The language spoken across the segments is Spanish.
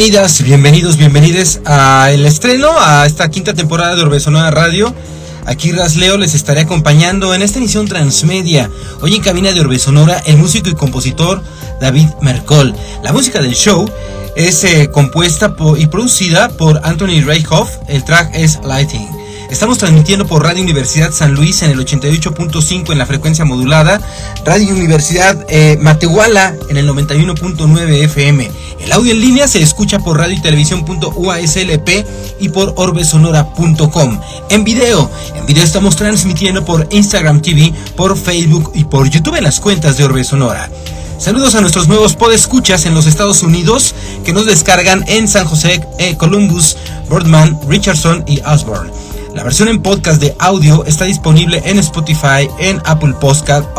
Bienvenidas, bienvenidos, bienvenides a el estreno, a esta quinta temporada de Orbe Sonora Radio. Aquí Rasleo les estaré acompañando en esta emisión transmedia. Hoy en cabina de Orbe Sonora, el músico y compositor David Mercol. La música del show es eh, compuesta y producida por Anthony Reichhoff. El track es Lighting. Estamos transmitiendo por Radio Universidad San Luis en el 88.5 en la frecuencia modulada, Radio Universidad eh, Matehuala en el 91.9 FM. El audio en línea se escucha por radio y televisión.uaslp y por orbesonora.com. En video, en video estamos transmitiendo por Instagram TV, por Facebook y por YouTube en las cuentas de Orbe Sonora. Saludos a nuestros nuevos podescuchas en los Estados Unidos que nos descargan en San José, eh, Columbus, Boardman, Richardson y Osborne. La versión en podcast de audio está disponible en Spotify, en Apple Podcast,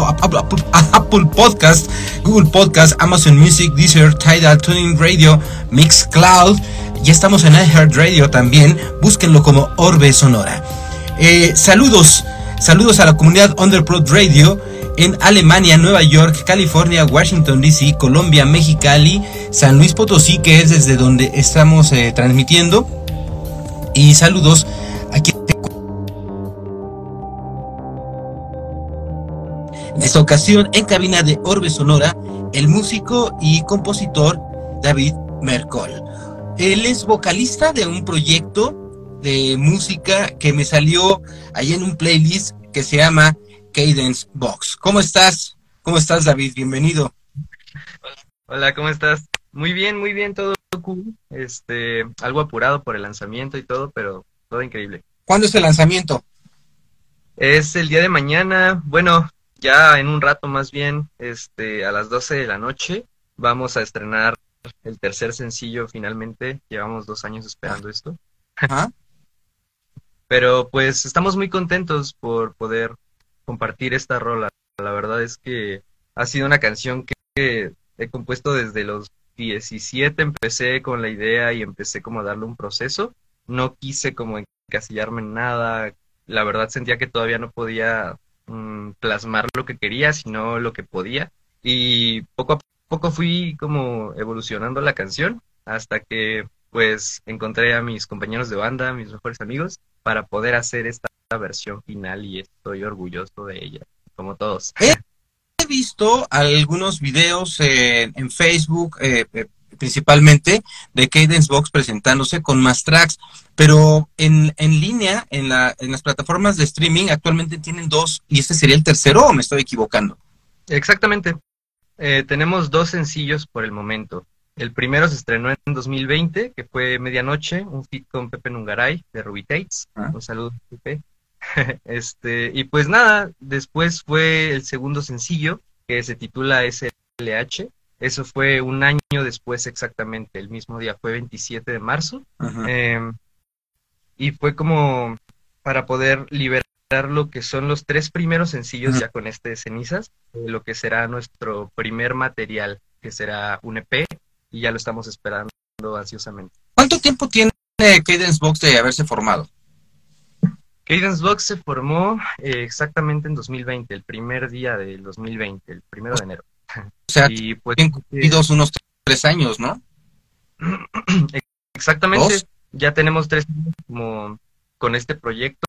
Apple Podcast, Google Podcast, Amazon Music, Deezer, Tidal, Tuning Radio, Mixcloud. Ya estamos en iHeartRadio también. Búsquenlo como Orbe Sonora. Eh, saludos, saludos a la comunidad Underprod Radio en Alemania, Nueva York, California, Washington DC, Colombia, Mexicali, San Luis Potosí, que es desde donde estamos eh, transmitiendo. Y saludos En esta ocasión, en cabina de Orbe Sonora, el músico y compositor David Mercol. Él es vocalista de un proyecto de música que me salió ahí en un playlist que se llama Cadence Box. ¿Cómo estás? ¿Cómo estás, David? Bienvenido. Hola, ¿cómo estás? Muy bien, muy bien, todo cool. Este, algo apurado por el lanzamiento y todo, pero todo increíble. ¿Cuándo es el lanzamiento? Es el día de mañana. Bueno, ya en un rato más bien, este, a las 12 de la noche, vamos a estrenar el tercer sencillo finalmente. Llevamos dos años esperando esto. Pero pues estamos muy contentos por poder compartir esta rola. La verdad es que ha sido una canción que he compuesto desde los 17. Empecé con la idea y empecé como a darle un proceso. No quise como encasillarme en nada. La verdad sentía que todavía no podía Mm, plasmar lo que quería, sino lo que podía. Y poco a poco fui como evolucionando la canción hasta que pues encontré a mis compañeros de banda, mis mejores amigos, para poder hacer esta versión final y estoy orgulloso de ella, como todos. He visto algunos videos en Facebook, eh, eh, principalmente de Cadence Box presentándose con más tracks, pero en, en línea, en, la, en las plataformas de streaming, actualmente tienen dos y este sería el tercero o me estoy equivocando. Exactamente. Eh, tenemos dos sencillos por el momento. El primero se estrenó en 2020, que fue Medianoche, un fit con Pepe Nungaray de Ruby Tates. Ah. Un saludo, Pepe. este, y pues nada, después fue el segundo sencillo, que se titula SLH, eso fue un año después exactamente, el mismo día, fue 27 de marzo. Em, y fue como para poder liberar lo que son los tres primeros sencillos ya con este de cenizas, lo que será nuestro primer material, que será un EP, y ya lo estamos esperando ansiosamente. ¿Cuánto tiempo tiene Cadence Box de haberse formado? Cadence Box se formó eh, exactamente en 2020, el primer día del 2020, el primero de enero. O sea, y pues, cumplidos unos tres años, ¿no? Exactamente. Ya tenemos tres años como con este proyecto,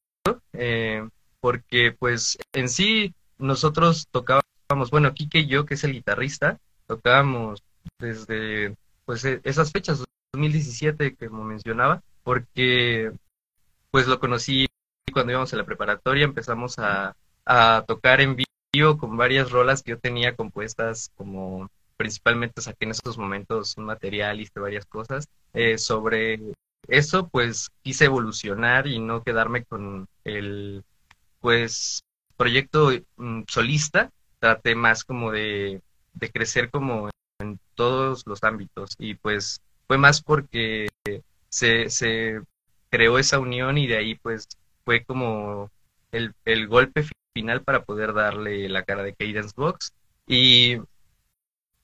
eh, porque pues en sí nosotros tocábamos, bueno, Kike y yo, que es el guitarrista, tocábamos desde pues e, esas fechas, 2017, como mencionaba, porque pues lo conocí cuando íbamos a la preparatoria, empezamos a, a tocar en vivo con varias rolas que yo tenía compuestas como principalmente saqué en esos momentos un material, hice varias cosas. Eh, sobre eso, pues quise evolucionar y no quedarme con el, pues, proyecto mm, solista. Traté más como de, de crecer como en todos los ámbitos y pues fue más porque se, se creó esa unión y de ahí pues fue como el, el golpe final para poder darle la cara de Cadence Box. Y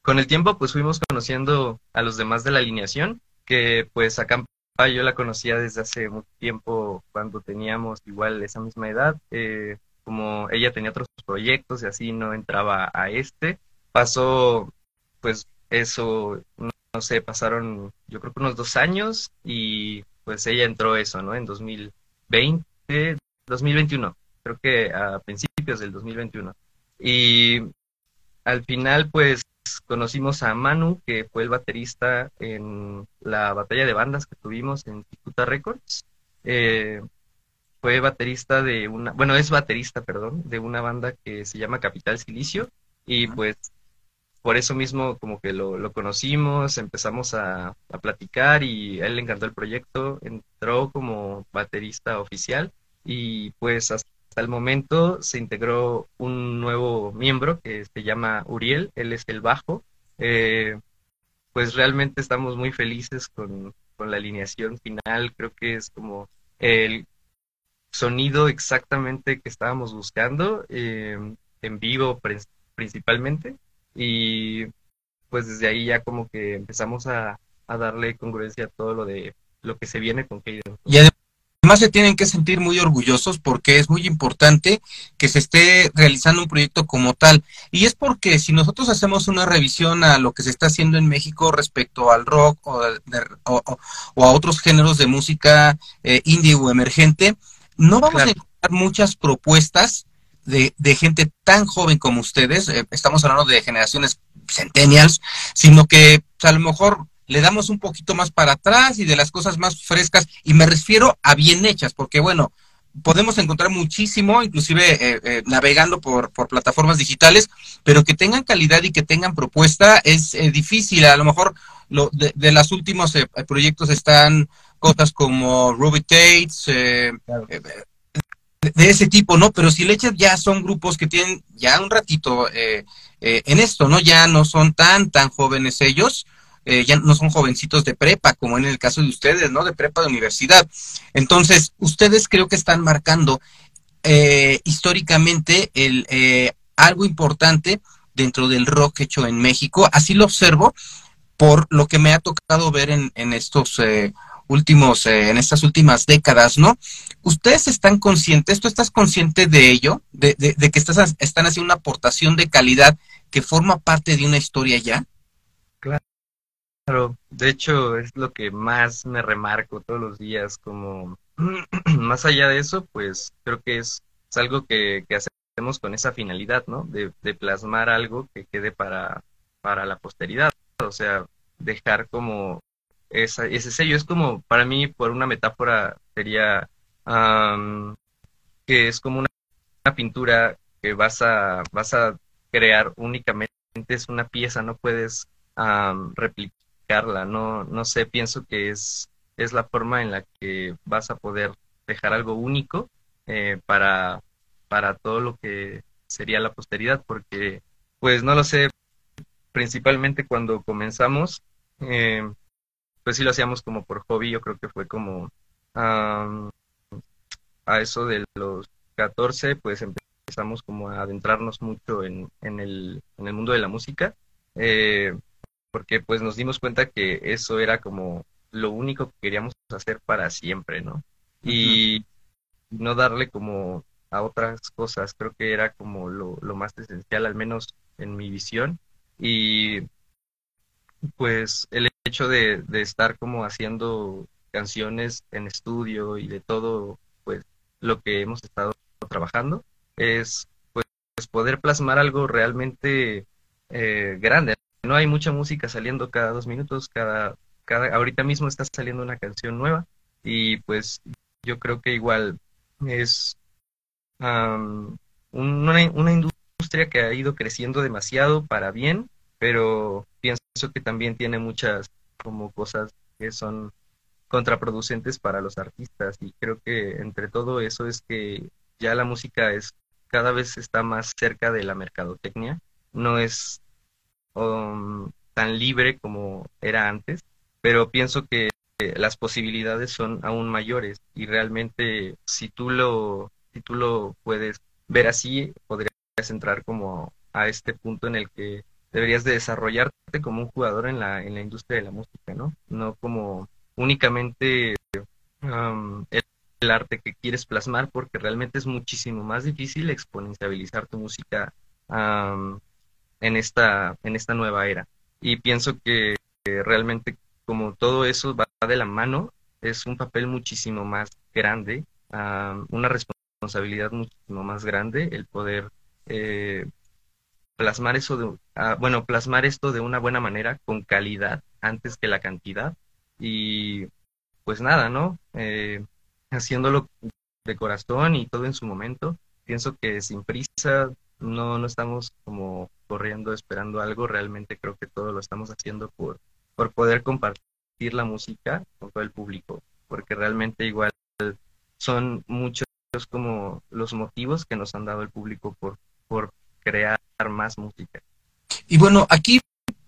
con el tiempo, pues fuimos conociendo a los demás de la alineación, que pues acá yo la conocía desde hace mucho tiempo cuando teníamos igual esa misma edad. Eh, como ella tenía otros proyectos y así no entraba a este, pasó pues eso no sé, pasaron yo creo que unos dos años y pues ella entró eso, ¿no? En 2020, 2021, creo que a principios del 2021. Y al final pues conocimos a Manu, que fue el baterista en la batalla de bandas que tuvimos en Cicuta Records. Eh, fue baterista de una, bueno, es baterista, perdón, de una banda que se llama Capital Silicio y pues por eso mismo como que lo, conocimos, empezamos a, platicar y a él le encantó el proyecto, entró como baterista oficial y pues hasta el momento se integró un nuevo miembro que se llama Uriel, él es el bajo. Eh, pues realmente estamos muy felices con, la alineación final, creo que es como el sonido exactamente que estábamos buscando, eh, en vivo principalmente y pues desde ahí ya como que empezamos a, darle congruencia a todo lo de lo que se viene con Kaden. Y se tienen que sentir muy orgullosos porque es muy importante que se esté realizando un proyecto como tal. Y es porque si nosotros hacemos una revisión a lo que se está haciendo en México respecto al rock o, a otros géneros de música eh, indie o emergente, no vamos a encontrar muchas propuestas de, gente tan joven como ustedes, eh, estamos hablando de generaciones centennials, sino que pues, a lo mejor le damos un poquito más para atrás y de las cosas más frescas, y me refiero a bien hechas, porque bueno, podemos encontrar muchísimo, inclusive eh, eh, navegando por, por, plataformas digitales, pero que tengan calidad y que tengan propuesta es difícil. A lo mejor lo, de, de los últimos proyectos están cosas como Ruby Tates, de ese tipo, ¿no? Pero si leches ya son grupos que tienen ya un ratito eh, eh, en esto, ¿no? Ya no son tan, tan jóvenes ellos, eh, ya no son jovencitos de prepa, como en el caso de ustedes, ¿no? De prepa de universidad. Entonces, ustedes creo que están marcando históricamente el, algo importante dentro del rock hecho en México. Así lo observo por lo que me ha tocado ver en, en estos últimos, eh, en estas últimas décadas, ¿no? ¿Ustedes están conscientes, tú estás consciente de ello, de, de, que estás, están haciendo una aportación de calidad que forma parte de una historia ya? Claro, de hecho es lo que más me remarco todos los días, como más allá de eso, pues creo que es, algo que, hacemos con esa finalidad, ¿no? De, plasmar algo que quede para, para la posteridad, o sea, dejar como esa, ese sello. Es como, para mí, por una metáfora, sería que es como una, pintura que vas a, vas a crear únicamente, es una pieza, no puedes no, no sé, pienso que es, es la forma en la que vas a poder dejar algo único eh, para, para todo lo que sería la posteridad, porque pues no lo sé, principalmente cuando comenzamos, eh, pues sí lo hacíamos como por hobby, yo creo que fue como a eso de los 14, pues empezamos como a adentrarnos mucho en, en, el, en el mundo de la música, eh, porque pues nos dimos cuenta que eso era como lo único que queríamos hacer para siempre, ¿no? Y no darle como a otras cosas, creo que era como lo, lo más esencial, al menos en mi visión. Y pues el hecho de, estar como haciendo canciones en estudio y de todo pues lo que hemos estado trabajando es pues poder plasmar algo realmente eh, grande no hay mucha música saliendo cada dos minutos cada cada ahorita mismo está saliendo una canción nueva y pues yo creo que igual es una, una industria que ha ido creciendo demasiado para bien pero pienso que también tiene muchas como cosas que son contraproducentes para los artistas y creo que entre todo eso es que ya la música es cada vez está más cerca de la mercadotecnia, no es um, tan libre como era antes, pero pienso que las posibilidades son aún mayores y realmente si tú lo si tú lo puedes ver así podrías entrar como a este punto en el que deberías de desarrollarte como un jugador en la, en la industria de la música, ¿no? No como únicamente el, arte que quieres plasmar, porque realmente es muchísimo más difícil exponencializar tu música en, esta, en esta nueva era. Y pienso que realmente como todo eso va de la mano, es un papel muchísimo más grande, una responsabilidad muchísimo más grande el poder eh, plasmar eso de, ah, bueno, plasmar esto de una buena manera, con calidad, antes que la cantidad. Y pues nada, ¿no? Eh, haciéndolo de corazón y todo en su momento. Pienso que sin prisa no, no estamos como corriendo esperando algo, realmente creo que todo lo estamos haciendo por, por poder compartir la música con todo el público, porque realmente igual son muchos como los motivos que nos han dado el público por, por crear más música. Y bueno, aquí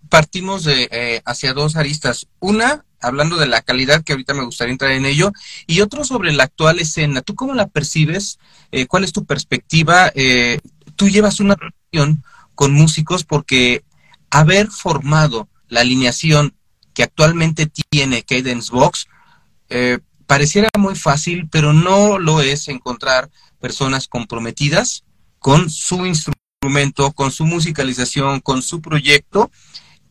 partimos de eh, hacia dos aristas. Una, hablando de la calidad, que ahorita me gustaría entrar en ello, y otro sobre la actual escena. ¿Tú cómo la percibes? Eh, ¿Cuál es tu perspectiva? Eh, tú llevas una relación con músicos porque haber formado la alineación que actualmente tiene Cadence Box pareciera muy fácil, pero no lo es encontrar personas comprometidas con su instrumento, con su musicalización, con su proyecto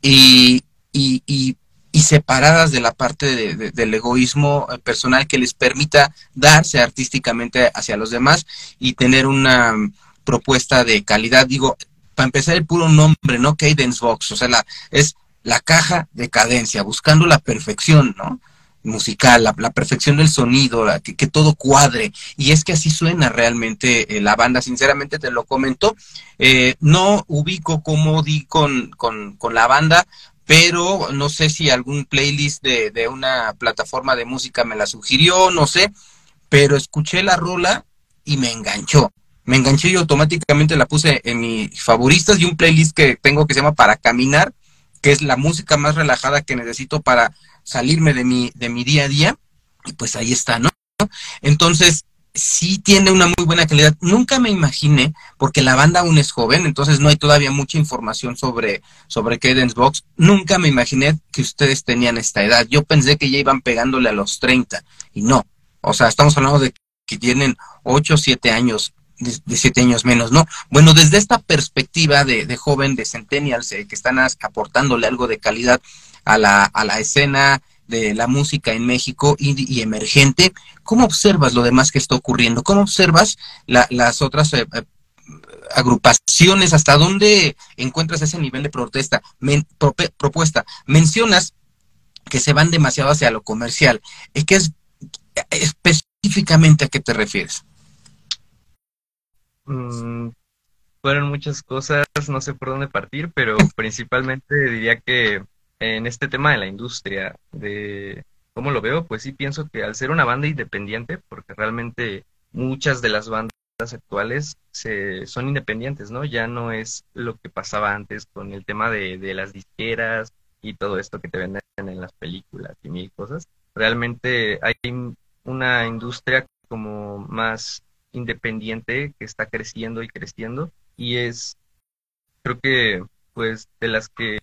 y, y, separadas de la parte del egoísmo personal que les permita darse artísticamente hacia los demás y tener una propuesta de calidad. Digo, para empezar el puro nombre, ¿no? Cadence Box, o sea, la, es la caja de cadencia, buscando la perfección, ¿no? musical, la, perfección del sonido, que, todo cuadre. Y es que así suena realmente eh, la banda, sinceramente te lo comento. Eh, no ubico cómo di con, con, con, la banda, pero no sé si algún playlist de, de una plataforma de música me la sugirió, no sé, pero escuché la rola y me enganchó. Me enganché y automáticamente la puse en mis favoritas y un playlist que tengo que se llama Para Caminar, que es la música más relajada que necesito para salirme de mi, de mi día a día, y pues ahí está, ¿no? Entonces, sí tiene una muy buena calidad. Nunca me imaginé, porque la banda aún es joven, entonces no hay todavía mucha información sobre, sobre Cadence Box. Nunca me imaginé que ustedes tenían esta edad. Yo pensé que ya iban pegándole a los 30, y no. O sea, estamos hablando de que tienen 8 o 7 años, de, 7 años menos, ¿no? Bueno, desde esta perspectiva de, de joven, de centennials, eh, que están aportándole algo de calidad, a la, a la escena de la música en México y, emergente. ¿Cómo observas lo demás que está ocurriendo? ¿Cómo observas las otras eh, eh, agrupaciones? ¿Hasta dónde encuentras ese nivel de protesta, propuesta? Mencionas que se van demasiado hacia lo comercial. ¿Qué es específicamente a qué te refieres? Mm, fueron muchas cosas, no sé por dónde partir, pero principalmente diría que en este tema de la industria, de cómo lo veo, pues sí pienso que al ser una banda independiente, porque realmente muchas de las bandas actuales se, son independientes, ¿no? Ya no es lo que pasaba antes con el tema de, de las disqueras y todo esto que te venden en las películas y mil cosas. Realmente hay una industria como más independiente que está creciendo y creciendo y es creo que pues de las que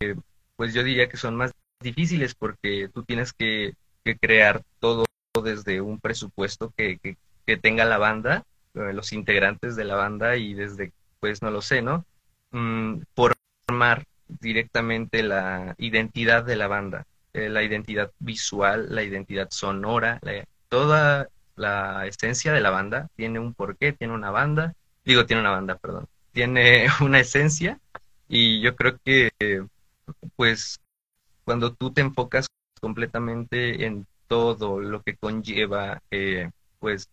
pues yo diría que son más difíciles porque tú tienes que, crear todo desde un presupuesto que, que, tenga la banda, eh, los integrantes de la banda y desde, pues no lo sé, ¿no? Mm, formar directamente la identidad de la banda, eh, la identidad visual, la identidad sonora, toda la esencia de la banda tiene un porqué, tiene una banda, digo, tiene una banda, perdón, tiene una esencia y yo creo que pues cuando tú te enfocas completamente en todo lo que conlleva, eh, pues,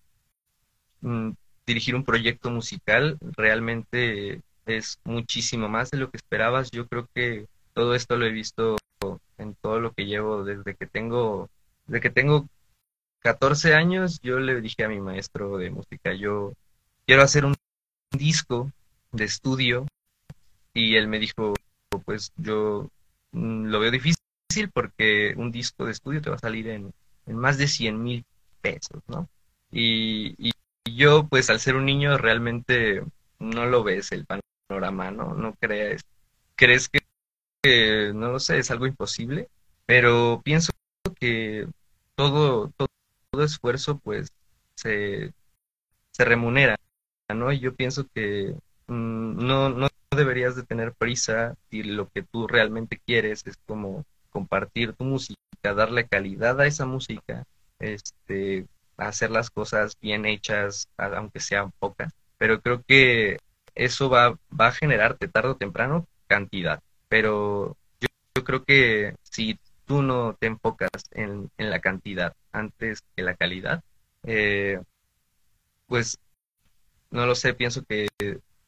mm, dirigir un proyecto musical, realmente es muchísimo más de lo que esperabas. Yo creo que todo esto lo he visto en todo lo que llevo desde que tengo, desde que tengo 14 años, yo le dije a mi maestro de música, yo quiero hacer un disco de estudio y él me dijo, pues yo mm, lo veo difícil porque un disco de estudio te va a salir en, más de 100 mil pesos, ¿no? Y, yo, pues al ser un niño, realmente no lo ves el panorama, ¿no? No crees, crees que, no lo sé, es algo imposible, pero pienso que todo, todo, esfuerzo, pues, se, se remunera, ¿no? Y yo pienso que mm, no, no deberías de tener prisa y lo que tú realmente quieres es como compartir tu música, darle calidad a esa música, este, hacer las cosas bien hechas, aunque sean pocas. Pero creo que eso va, va a generarte tarde o temprano cantidad. Pero yo, yo creo que si tú no te enfocas en, en la cantidad antes que la calidad, eh, pues no lo sé, pienso que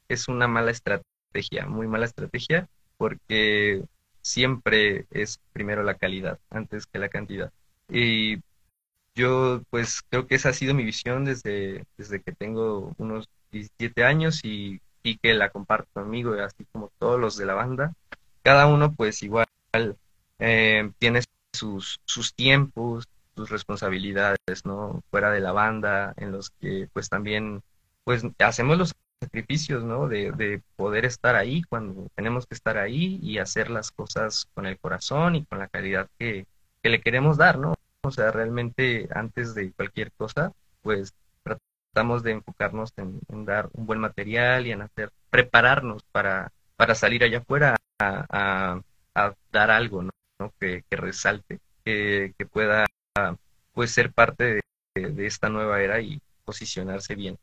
es una mala estrategia, muy mala estrategia, porque siempre es primero la calidad antes que la cantidad. Y yo pues creo que esa ha sido mi visión desde, desde que tengo unos 17 años y, y que la comparto conmigo, así como todos los de la banda. Cada uno pues igual eh, tiene sus, sus tiempos, sus responsabilidades, ¿no? Fuera de la banda, en los que pues también pues hacemos los sacrificios, ¿no? De, de, poder estar ahí cuando tenemos que estar ahí y hacer las cosas con el corazón y con la calidad que, le queremos dar, ¿no? O sea, realmente antes de cualquier cosa, pues tratamos de enfocarnos en, dar un buen material y en hacer, prepararnos para, para salir allá afuera a, a, dar algo, ¿no? Que, que, resalte, que, que pueda pues ser parte de, de esta nueva era y posicionarse bien.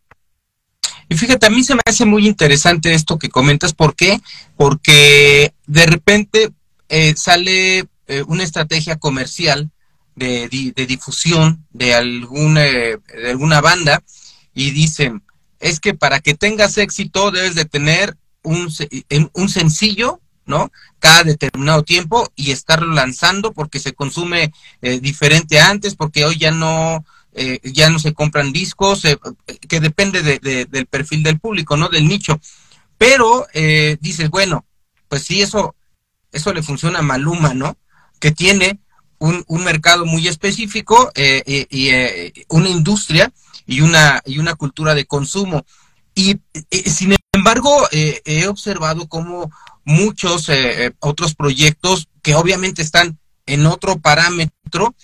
Y fíjate, a mí se me hace muy interesante esto que comentas. ¿Por qué? Porque de repente eh, sale eh, una estrategia comercial de, de, difusión de alguna, de alguna banda y dicen, es que para que tengas éxito debes de tener un, un sencillo, ¿no? Cada determinado tiempo y estarlo lanzando porque se consume eh, diferente antes, porque hoy ya no eh, ya no se compran discos, eh, que depende de, del perfil del público, ¿no? Del nicho. Pero eh, dices, bueno, pues sí, eso, eso le funciona a Maluma, ¿no? Que tiene un, un mercado muy específico y una industria y una, y una cultura de consumo. Y sin embargo, he observado como muchos otros proyectos que obviamente están en otro parámetro,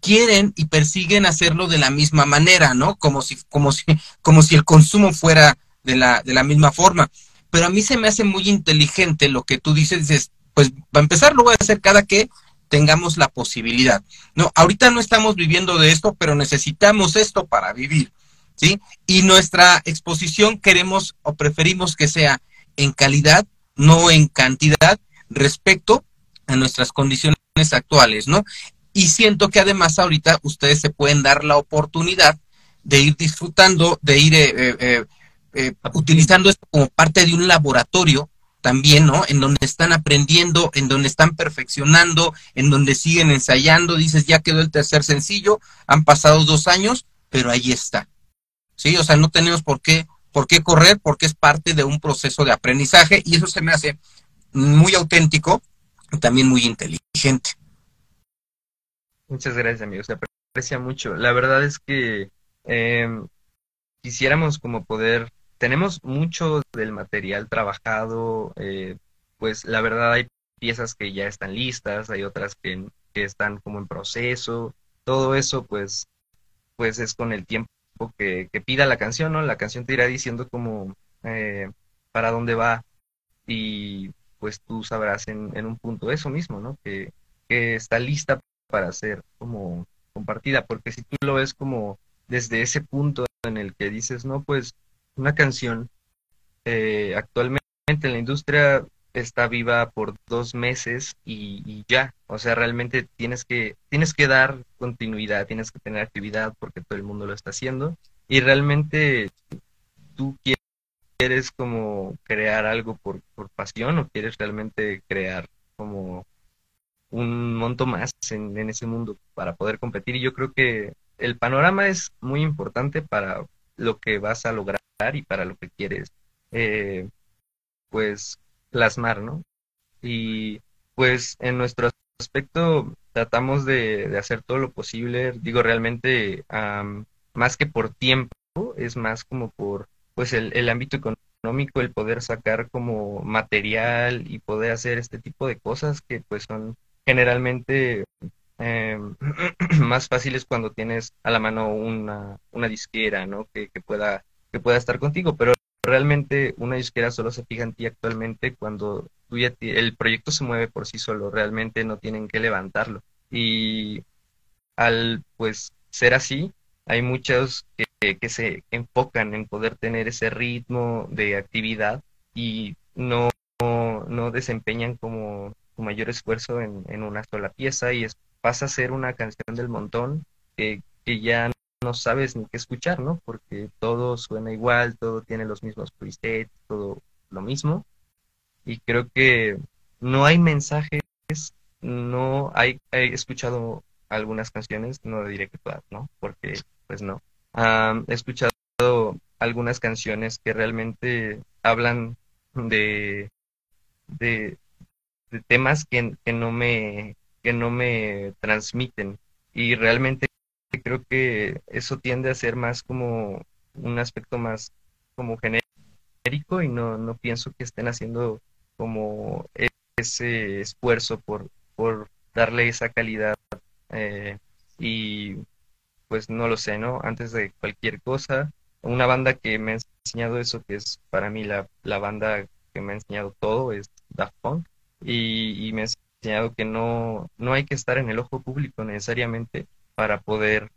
quieren y persiguen hacerlo de la misma manera, ¿no? Como si, como si, como si el consumo fuera de la, de la misma forma. Pero a mí se me hace muy inteligente lo que tú dices, dices, pues va a empezar lo voy a hacer cada que tengamos la posibilidad. No, ahorita no estamos viviendo de esto, pero necesitamos esto para vivir, ¿sí? Y nuestra exposición queremos o preferimos que sea en calidad, no en cantidad, respecto a nuestras condiciones actuales, ¿no? Y siento que además ahorita ustedes se pueden dar la oportunidad de ir disfrutando, de ir eh, eh, eh, utilizando esto como parte de un laboratorio también, ¿no? En donde están aprendiendo, en donde están perfeccionando, en donde siguen ensayando. Dices, ya quedó el tercer sencillo, han pasado dos años, pero ahí está. Sí, o sea, no tenemos por qué, por qué correr, porque es parte de un proceso de aprendizaje y eso se me hace muy auténtico y también muy inteligente. Muchas gracias, amigo. Se aprecia mucho. La verdad es que em, quisiéramos como poder, tenemos mucho del material trabajado, eh, pues la verdad hay piezas que ya están listas, hay otras que, que, están como en proceso, todo eso pues, pues es con el tiempo que, pida la canción, ¿no? La canción te irá diciendo como eh, para dónde va y pues tú sabrás en, un punto eso mismo, ¿no? Que, que está lista para ser como compartida, porque si tú lo ves como desde ese punto en el que dices, no, pues una canción eh, actualmente en la industria está viva por dos meses y, ya, o sea, realmente tienes que, tienes que dar continuidad, tienes que tener actividad porque todo el mundo lo está haciendo y realmente tú quieres como crear algo por, por pasión o quieres realmente crear como un monto más en, ese mundo para poder competir. Y yo creo que el panorama es muy importante para lo que vas a lograr y para lo que quieres, eh, pues, plasmar, ¿no? Y pues en nuestro aspecto tratamos de, hacer todo lo posible, digo, realmente, más que por tiempo, es más como por, pues, el, el ámbito económico, el poder sacar como material y poder hacer este tipo de cosas que pues son generalmente eh, más fácil es cuando tienes a la mano una, una disquera, ¿no? Que, pueda, que pueda estar contigo, pero realmente una disquera solo se fija en ti actualmente cuando el proyecto se mueve por sí solo, realmente no tienen que levantarlo. Y al pues ser así, hay muchos que, se enfocan en poder tener ese ritmo de actividad y no, no, desempeñan como su mayor esfuerzo en, en, una sola pieza y es, pasa a ser una canción del montón que, que ya no sabes ni qué escuchar, ¿no? Porque todo suena igual, todo tiene los mismos presets, todo lo mismo. Y creo que no hay mensajes, no hay, he escuchado algunas canciones, no diré que todas, ¿no? Porque, pues no. he escuchado algunas canciones que realmente hablan de, de, temas que, no me, que no me transmiten. Y realmente creo que eso tiende a ser más como un aspecto más como genérico y no, no pienso que estén haciendo como ese esfuerzo por, por darle esa calidad eh, y pues no lo sé, ¿no? Antes de cualquier cosa, una banda que me ha enseñado eso, que es para mí la, la banda que me ha enseñado todo, es Daft Punk, y, y me ha enseñado que no, no hay que estar en el ojo público necesariamente para poder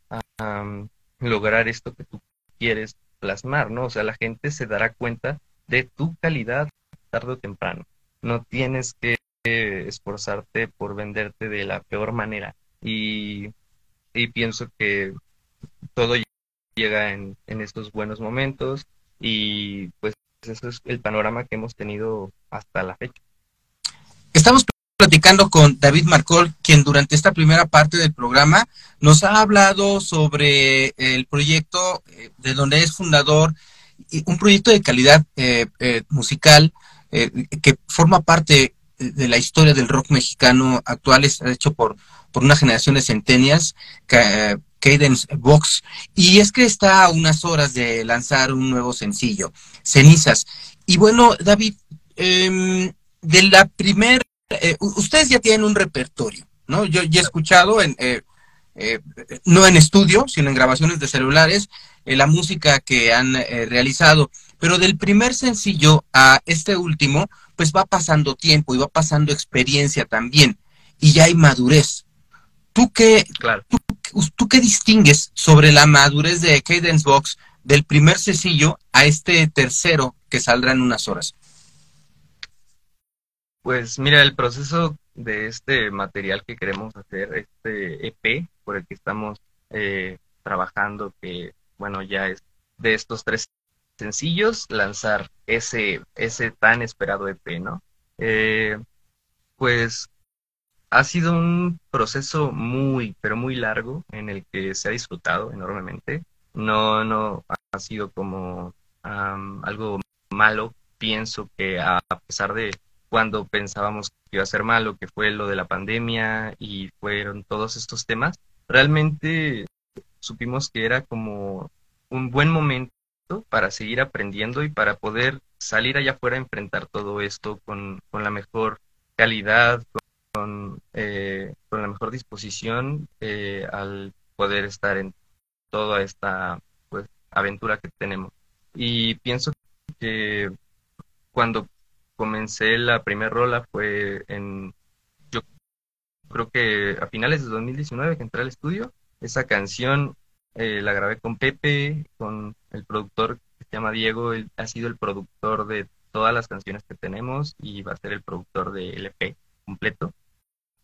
lograr esto que tú quieres plasmar, ¿no? O sea, la gente se dará cuenta de tu calidad tarde o temprano. No tienes que esforzarte por venderte de la peor manera. Y, pienso que todo llega en, en estos buenos momentos y pues ese es el panorama que hemos tenido hasta la fecha. Estamos platicando con David Marcol, quien durante esta primera parte del programa nos ha hablado sobre el proyecto eh, de donde es fundador, un proyecto de calidad eh, eh, musical que forma parte de la historia del rock mexicano actual, es hecho por, por una generación de centenias, Cadence Box, y es que está a unas horas de lanzar un nuevo sencillo, Cenizas. Y bueno, David, em, de la primera eh, ustedes ya tienen un repertorio, ¿no? Yo ya he escuchado, en, eh, eh, no en estudio, sino en grabaciones de celulares, la música que han realizado. Pero del primer sencillo a este último, pues va pasando tiempo y va pasando experiencia también. Y ya hay madurez. ¿Tú qué, tú, qué distingues sobre la madurez de Cadence Box del primer sencillo a este tercero que saldrá en unas horas? Pues mira, el proceso de este material que queremos hacer, este EP por el que estamos eh, trabajando, que bueno, ya es de estos tres sencillos, lanzar ese, ese tan esperado EP, ¿no? Eh, pues ha sido un proceso muy, pero muy largo en el que se ha disfrutado enormemente. No, no ha sido como algo malo. Pienso que a pesar de cuando pensábamos que iba a ser malo, que fue lo de la pandemia y fueron todos estos temas, realmente supimos que era como un buen momento para seguir aprendiendo y para poder salir allá afuera a enfrentar todo esto con, la mejor calidad, con, eh, con la mejor disposición eh, al poder estar en toda esta pues, aventura que tenemos. Y pienso que cuando comencé la primera rola fue en, yo creo que a finales de 2019 que entré al estudio. Esa canción eh, la grabé con Pepe, con el productor que se llama Diego, él ha sido el productor de todas las canciones que tenemos y va a ser el productor de LP completo.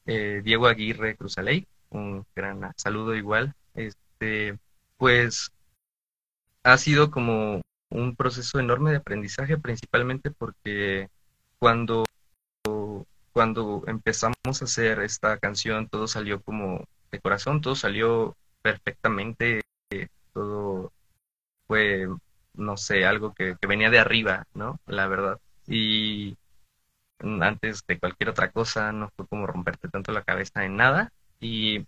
Eh, Diego Aguirre Cruzaley, un gran saludo igual. Este, pues ha sido como un proceso enorme de aprendizaje, principalmente porque cuando, cuando empezamos a hacer esta canción, todo salió como de corazón, todo salió perfectamente, todo fue, no sé, algo que, venía de arriba, ¿no? La verdad. Y antes de cualquier otra cosa, no fue como romperte tanto la cabeza en nada. Y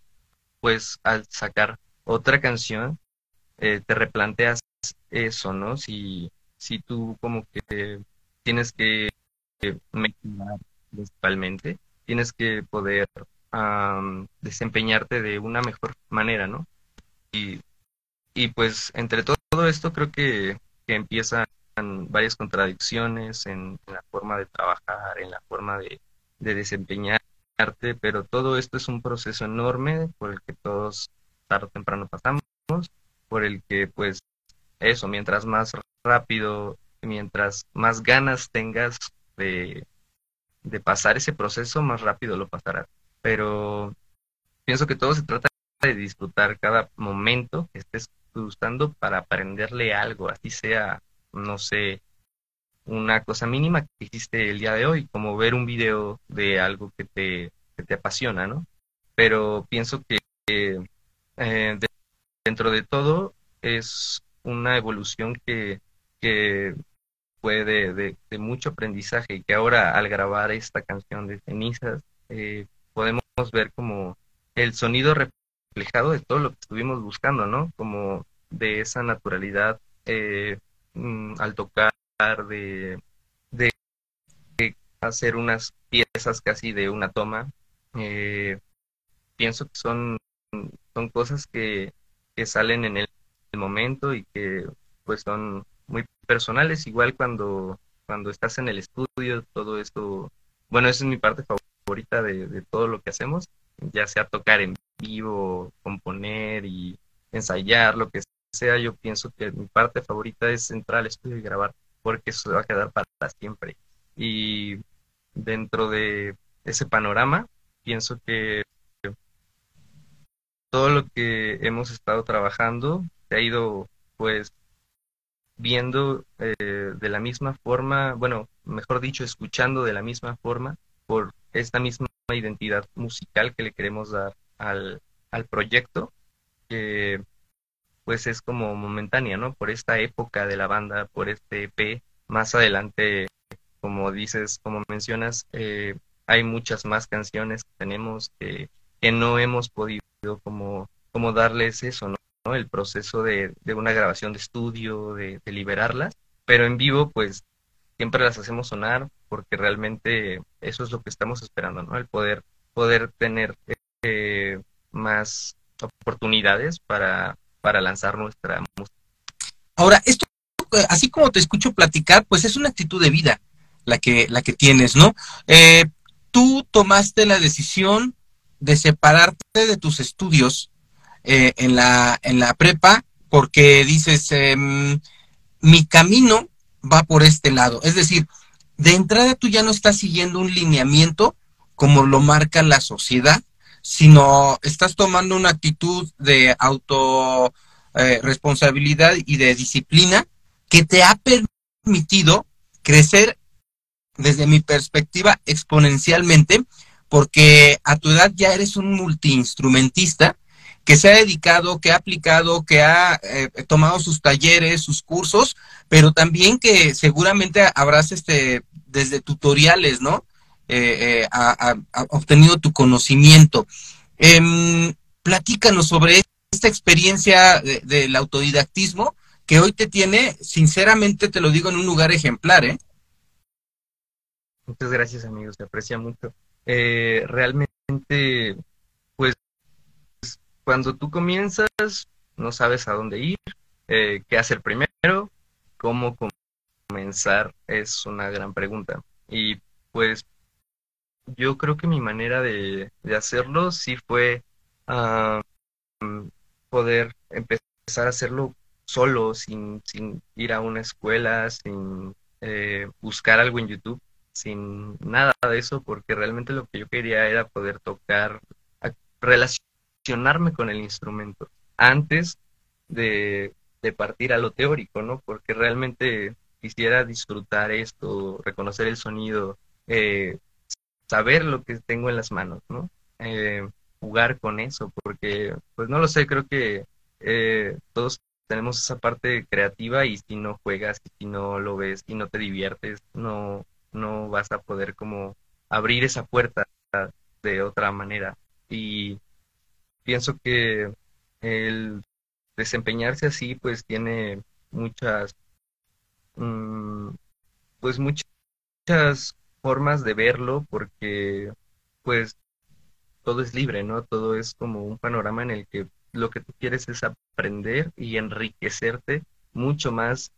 pues al sacar otra canción, eh, te replanteas eso, ¿no? Si, si tú como que tienes que mejorar principalmente, tienes que poder desempeñarte de una mejor manera, ¿no? Y, y pues entre todo, esto creo que, que empieza varias contradicciones en, la forma de trabajar, en la forma de desempeñarte, pero todo esto es un proceso enorme por el que todos tarde o temprano pasamos, por el que pues eso, mientras más rápido, mientras más ganas tengas de, pasar ese proceso, más rápido lo pasarás. Pero pienso que todo se trata de disfrutar cada momento que estés usando para aprenderle algo, así sea, no sé, una cosa mínima que hiciste el día de hoy, como ver un video de algo que te, te apasiona, ¿no? Pero pienso que eh, dentro de todo es una evolución que, que fue de, mucho aprendizaje y que ahora al grabar esta canción de cenizas eh, podemos ver como el sonido reflejado de todo lo que estuvimos buscando, ¿no? Como de esa naturalidad eh, mm, al tocar, de, de, hacer unas piezas casi de una toma. Eh, pienso que son, son cosas que, que salen en el momento y que pues son personales, igual cuando, cuando estás en el estudio, todo esto, bueno, esa es mi parte favorita de, de todo lo que hacemos, ya sea tocar en vivo, componer y ensayar, lo que sea, yo pienso que mi parte favorita es entrar al estudio y grabar, porque eso va a quedar para siempre. Y dentro de ese panorama, pienso que todo lo que hemos estado trabajando se ha ido pues viendo eh, de la misma forma, bueno, mejor dicho, escuchando de la misma forma por esta misma identidad musical que le queremos dar al, al proyecto, que pues es como momentánea, ¿no? Por esta época de la banda, por este EP, más adelante, como dices, como mencionas, eh, hay muchas más canciones que tenemos que, que no hemos podido como, como darles eso, ¿no? El proceso de, de una grabación de estudio, de, liberarlas, pero en vivo pues siempre las hacemos sonar porque realmente eso es lo que estamos esperando, ¿no? El poder, poder tener eh, más oportunidades para, para lanzar nuestra música. Ahora, esto, eh, así como te escucho platicar, pues es una actitud de vida la que, la que tienes, ¿no? Eh, tú tomaste la decisión de separarte de tus estudios eh, en, la, en la prepa porque dices, em, mi camino va por este lado. Es decir, de entrada tú ya no estás siguiendo un lineamiento como lo marca la sociedad, sino estás tomando una actitud de auto eh, y de disciplina que te ha permitido crecer desde mi perspectiva exponencialmente porque a tu edad ya eres un multiinstrumentista que se ha dedicado, que ha aplicado, que ha eh, tomado sus talleres, sus cursos, pero también que seguramente habrás este, desde tutoriales, ¿no? Eh, eh, obtenido tu conocimiento. Em, platícanos sobre esta experiencia del autodidactismo que hoy te tiene, sinceramente te lo digo, en un lugar ejemplar, ¿eh? Muchas gracias, amigos, se aprecia mucho. Eh, realmente, cuando tú comienzas, no sabes a dónde ir, eh, qué hacer primero, cómo comenzar, es una gran pregunta. Y pues, yo creo que mi manera de, hacerlo sí fue ah, poder empezar a hacerlo solo, sin, sin ir a una escuela, sin eh, buscar algo en YouTube sin nada de eso, porque realmente lo que yo quería era poder tocar, con el instrumento antes de, partir a lo teórico, ¿no? Porque realmente quisiera disfrutar esto, reconocer el sonido, eh, saber lo que tengo en las manos, ¿no? Eh, jugar con eso, porque, pues no lo sé, creo que eh, todos tenemos esa parte creativa y si no juegas, y si no lo ves y no te diviertes, no, no vas a poder como abrir esa puerta de otra manera. Y pienso que el desempeñarse así pues tiene muchas mm, pues muchas formas de verlo porque pues todo es libre, ¿no? Todo es como un panorama en el que lo que tú quieres es aprender y enriquecerte mucho más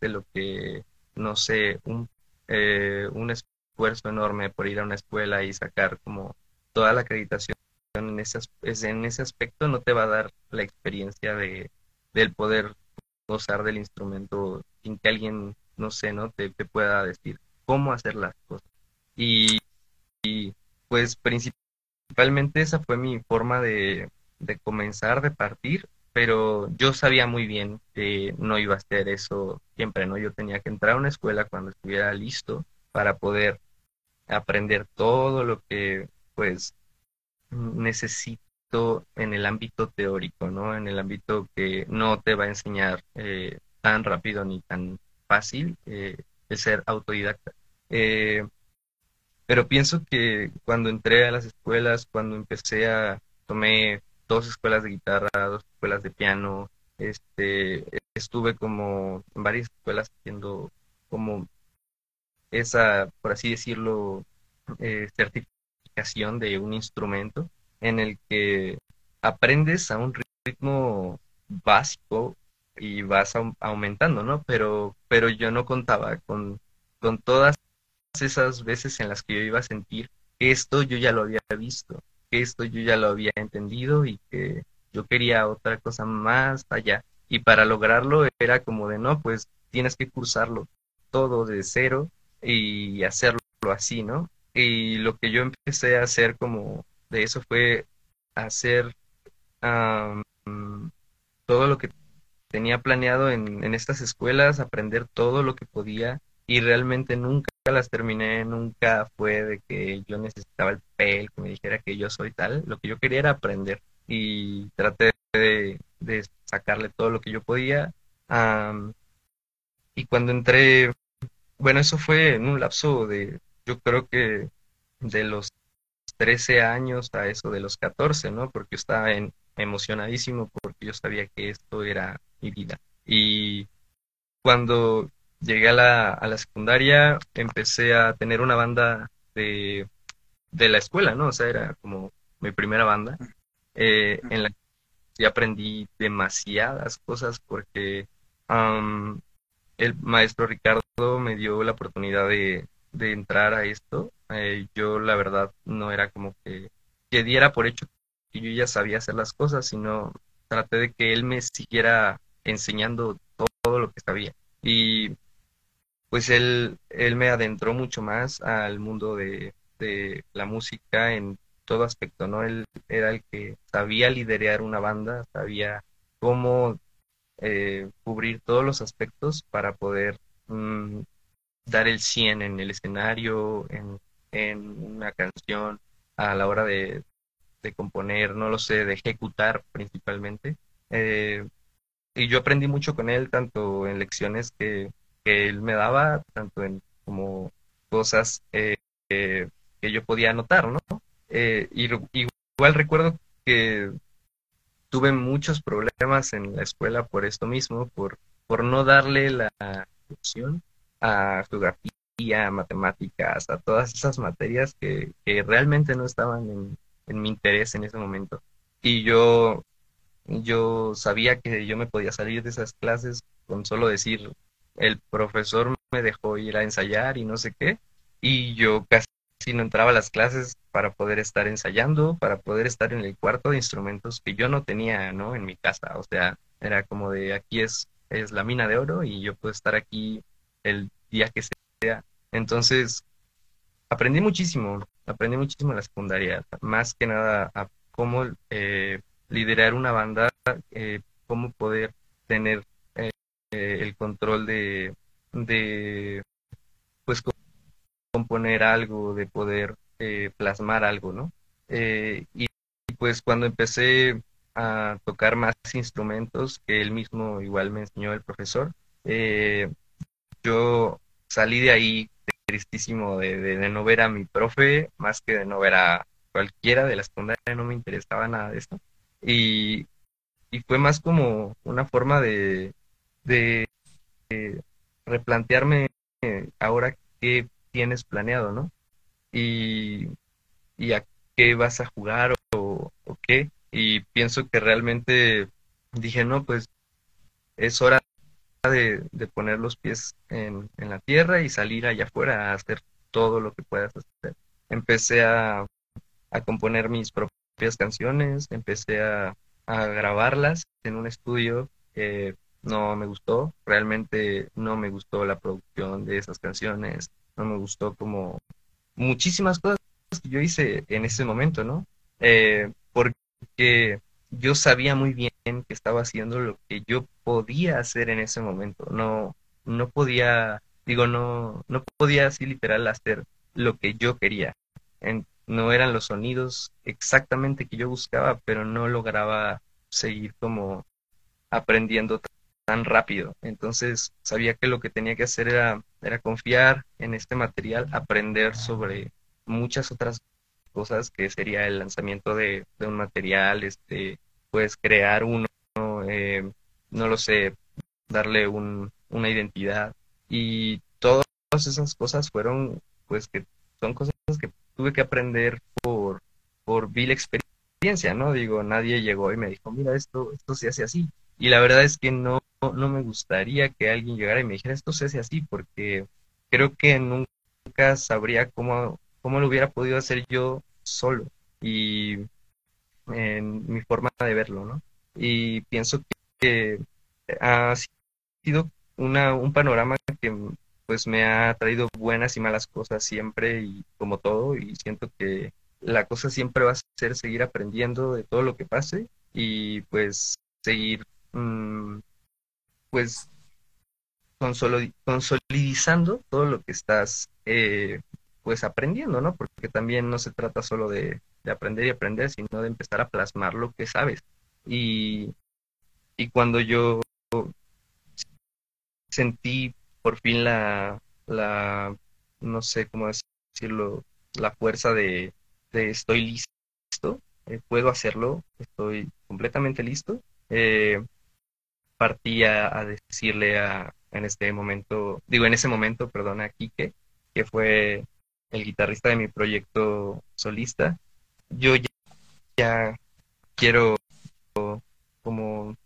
realmente lo que, no sé, un, eh, un esfuerzo enorme por ir a una escuela y sacar como toda la acreditación en ese, en ese aspecto no te va a dar la experiencia de, del poder gozar del instrumento sin que alguien, no sé, ¿no? Te, te pueda decir cómo hacer las cosas. Y, y, pues principalmente esa fue mi forma de, de comenzar, de partir, pero yo sabía muy bien que no iba a hacer eso siempre, ¿no? Yo tenía que entrar a una escuela cuando estuviera listo para poder aprender todo lo que pues necesito en el ámbito teórico, ¿no? En el ámbito que no te va a enseñar eh, tan rápido ni tan fácil eh, el ser autodidacta. Eh, pero pienso que cuando entré a las escuelas, cuando empecé a, tomé dos escuelas de guitarra, dos escuelas de piano, este, estuve como en varias escuelas haciendo como esa, por así decirlo, eh, certificación de un instrumento en el que aprendes a un ritmo básico y vas aumentando, ¿no? Pero, pero yo no contaba con, con todas esas veces en las que yo iba a sentir que esto yo ya lo había visto, que esto yo ya lo había entendido y que yo quería otra cosa más allá. Y para lograrlo era como de, no, pues tienes que cursarlo todo de cero y hacerlo así, ¿no? Y lo que yo empecé a hacer como de eso fue hacer todo lo que tenía planeado en, en estas escuelas, aprender todo lo que podía y realmente nunca las terminé, nunca fue de que yo necesitaba el PEL, que me dijera que yo soy tal, lo que yo quería era aprender y traté de, sacarle todo lo que yo podía. y cuando entré, bueno, eso fue en un lapso de, yo creo que de los 13 años a eso de los 14, ¿no? Porque estaba en, emocionadísimo porque yo sabía que esto era mi vida. Y cuando llegué a la, a la secundaria, empecé a tener una banda de, de la escuela, ¿no? O sea, era como mi primera banda, eh, en la que aprendí demasiadas cosas porque el maestro Ricardo me dio la oportunidad de, de entrar a esto. Eh, yo la verdad no era como que, que diera por hecho que yo ya sabía hacer las cosas, sino traté de que él me siguiera enseñando todo lo que sabía. Y pues él, él me adentró mucho más al mundo de, la música en todo aspecto, ¿no? Él era el que sabía liderar una banda, sabía cómo eh, cubrir todos los aspectos para poder mm, dar el 100 en el escenario, en, una canción, a la hora de, componer, no lo sé, de ejecutar principalmente. Eh, y yo aprendí mucho con él, tanto en lecciones que él me daba, tanto en como cosas eh, que yo podía anotar, ¿no? Eh, y, igual recuerdo que tuve muchos problemas en la escuela por esto mismo, por, por no darle la opción a geografía, a matemáticas, a todas esas materias que, que realmente no estaban en, en mi interés en ese momento. Y yo, yo sabía que yo me podía salir de esas clases con solo decir el profesor me dejó ir a ensayar y no sé qué, y yo casi no entraba a las clases para poder estar ensayando, para poder estar en el cuarto de instrumentos que yo no tenía, ¿no? En mi casa, o sea, era como de aquí es, es la mina de oro y yo puedo estar aquí el día que sea. Entonces, aprendí muchísimo, aprendí muchísimo en la secundaria, más que nada a cómo eh, liderar una banda, eh, cómo poder tener eh, el control de, de pues componer algo, de poder eh, plasmar algo, ¿no? Eh, y, pues cuando empecé a tocar más instrumentos que él mismo igual me enseñó el profesor, yo salí de ahí tristísimo de, de, no ver a mi profe, más que de no ver a cualquiera de la secundaria, no me interesaba nada de esto. Y, y fue más como una forma de, de replantearme ahora qué tienes planeado, ¿no? Y, y a qué vas a jugar o, qué. Y pienso que realmente dije, no, pues es hora de, poner los pies en, la tierra y salir allá afuera a hacer todo lo que puedas hacer. Empecé a, componer mis propias canciones, empecé a, grabarlas en un estudio que no me gustó, realmente no me gustó la producción de esas canciones, no me gustó como muchísimas cosas que yo hice en ese momento, ¿no? Eh, porque yo sabía muy bien que estaba haciendo lo que yo podía hacer en ese momento. No, no podía, digo, no, no podía así literal hacer lo que yo quería. no eran los sonidos exactamente que yo buscaba, pero no lograba seguir como aprendiendo tan rápido. Entonces sabía que lo que tenía que hacer era, era confiar en este material, aprender sobre muchas otras cosas que sería el lanzamiento de, un material, este, pues crear uno, eh, no lo sé, darle un, una identidad y todas esas cosas fueron, pues que son cosas que tuve que aprender por, por vil experiencia, ¿no? Digo, nadie llegó y me dijo, mira, esto, esto se hace así. Y la verdad es que no, no me gustaría que alguien llegara y me dijera, esto se hace así, porque creo que nunca sabría cómo cómo lo hubiera podido hacer yo solo y en mi forma de verlo, ¿no? Y pienso que ha sido una, un panorama que pues me ha traído buenas y malas cosas siempre y como todo y siento que la cosa siempre va a ser seguir aprendiendo de todo lo que pase y pues seguir mm, pues consolidizando todo lo que estás eh, pues aprendiendo, ¿no? Porque también no se trata solo de, aprender y aprender, sino de empezar a plasmar lo que sabes. Y, y cuando yo sentí por fin la, la, no sé cómo decirlo, la fuerza de, estoy listo, eh, puedo hacerlo, estoy completamente listo, eh, partí a, decirle a, en este momento, digo en ese momento, perdón, a Quique, que fue el guitarrista de mi proyecto solista, yo ya, quiero como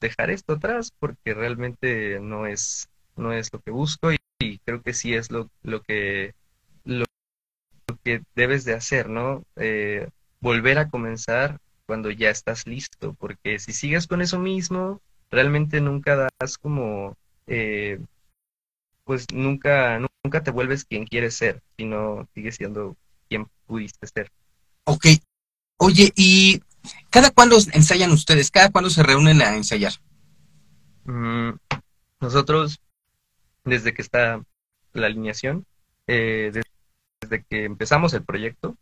dejar esto atrás porque realmente no es no es lo que busco y, creo que sí es lo, lo que lo, que debes de hacer no eh, volver a comenzar cuando ya estás listo porque si sigues con eso mismo realmente nunca das como eh, pues nunca, nunca te vuelves quien quieres ser, sino sigues siendo quien pudiste ser. Ok. Oye, ¿y cada cuándo ensayan ustedes? ¿Cada cuándo se reúnen a ensayar? Mm, nosotros, desde que está la alineación, eh, desde, que empezamos el proyecto,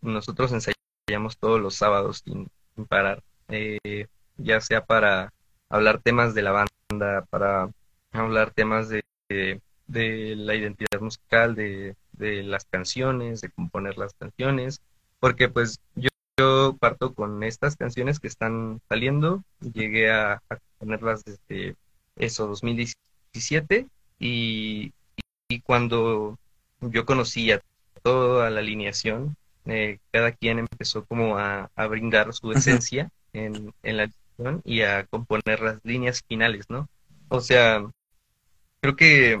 nosotros ensayamos todos los sábados sin, parar, eh, ya sea para hablar temas de la banda, para hablar temas de, de la identidad musical, de, las canciones, de componer las canciones, porque pues yo, parto con estas canciones que están saliendo, llegué a, componerlas desde eso, 2017, y, y cuando yo conocí a toda la alineación, eh, cada quien empezó como a, brindar su esencia en, en la alineación y a componer las líneas finales, ¿no? O sea, creo que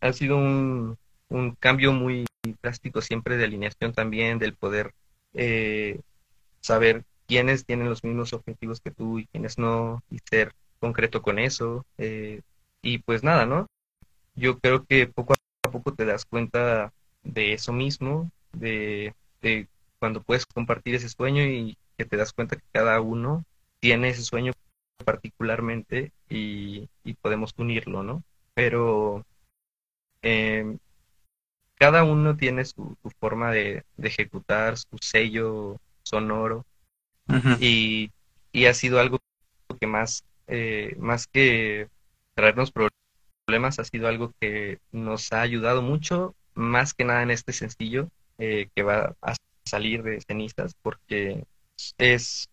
ha sido un, un cambio muy drástico siempre de alineación también, del poder eh, saber quiénes tienen los mismos objetivos que tú y quiénes no, y ser concreto con eso. Eh, y pues nada, ¿no? Yo creo que poco a poco te das cuenta de eso mismo, de, de cuando puedes compartir ese sueño y que te das cuenta que cada uno tiene ese sueño particularmente y, y podemos unirlo, ¿no? Pero eh, cada uno tiene su, forma de, ejecutar, su sello sonoro y, ha sido algo que más, eh, más que traernos problemas, ha sido algo que nos ha ayudado mucho, más que nada en este sencillo eh, que va a salir de cenizas, porque es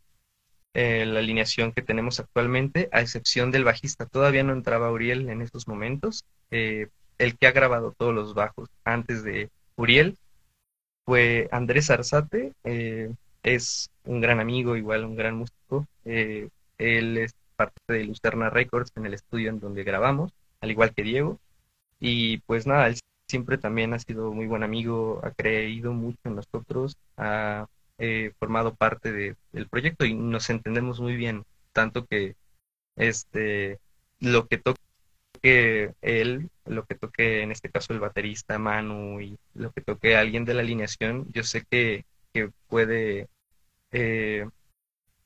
la alineación que tenemos actualmente, a excepción del bajista. Todavía no entraba Uriel en estos momentos, eh, el que ha grabado todos los bajos antes de Uriel fue Andrés Arzate, eh, es un gran amigo, igual un gran músico. Eh, él parte de Lucerna Records en el estudio en donde grabamos, al igual que Diego. Y pues nada, él siempre también ha sido muy buen amigo, ha creído mucho en nosotros, ha eh, formado parte del proyecto y nos entendemos muy bien, tanto que este lo que toque él, lo que toque en este caso el baterista Manu y lo que toque alguien de la alineación, yo sé que, que puede eh,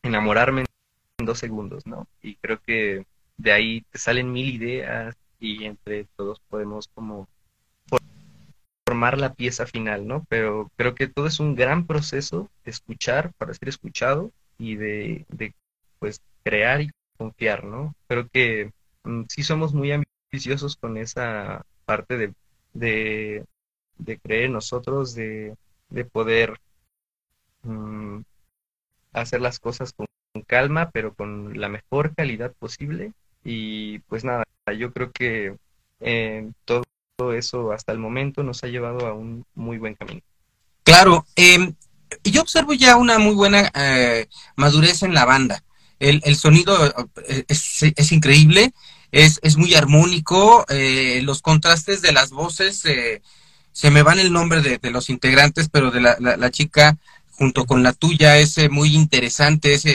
enamorarme en dos segundos, ¿no? Y creo que de ahí te salen mil ideas y entre todos podemos como formar la pieza final, ¿no? Pero creo que todo es un gran proceso de escuchar para ser escuchado y de, pues crear y confiar, ¿no? Creo que sí somos muy ambiciosos con esa parte de, de, creer en nosotros, de, de poder mm, hacer las cosas con calma, pero con la mejor calidad posible. Y pues nada, yo creo que eh, todo eso hasta el momento nos ha llevado a un muy buen camino. Claro, eh, yo observo ya una muy buena eh, madurez en la banda. El, el sonido eh, es, es, increíble, es, es muy armónico, eh, los contrastes de las voces, se me van el nombre de, de los integrantes, pero de la, la, chica junto con la tuya es muy interesante, es,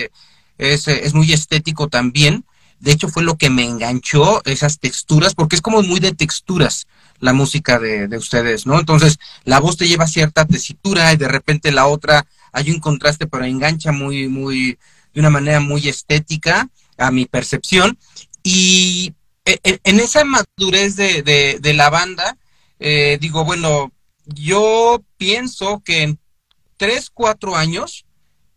es muy estético también. De hecho, fue lo que me enganchó, esas texturas, porque es como muy de texturas la música de, de, ustedes, ¿no? Entonces, la voz te lleva cierta tesitura y de repente la otra hay un contraste, pero engancha muy, muy, de una manera muy estética a mi percepción. Y e, e, en esa madurez de, de, de la banda, eh, digo, bueno, yo pienso que en tres, cuatro años,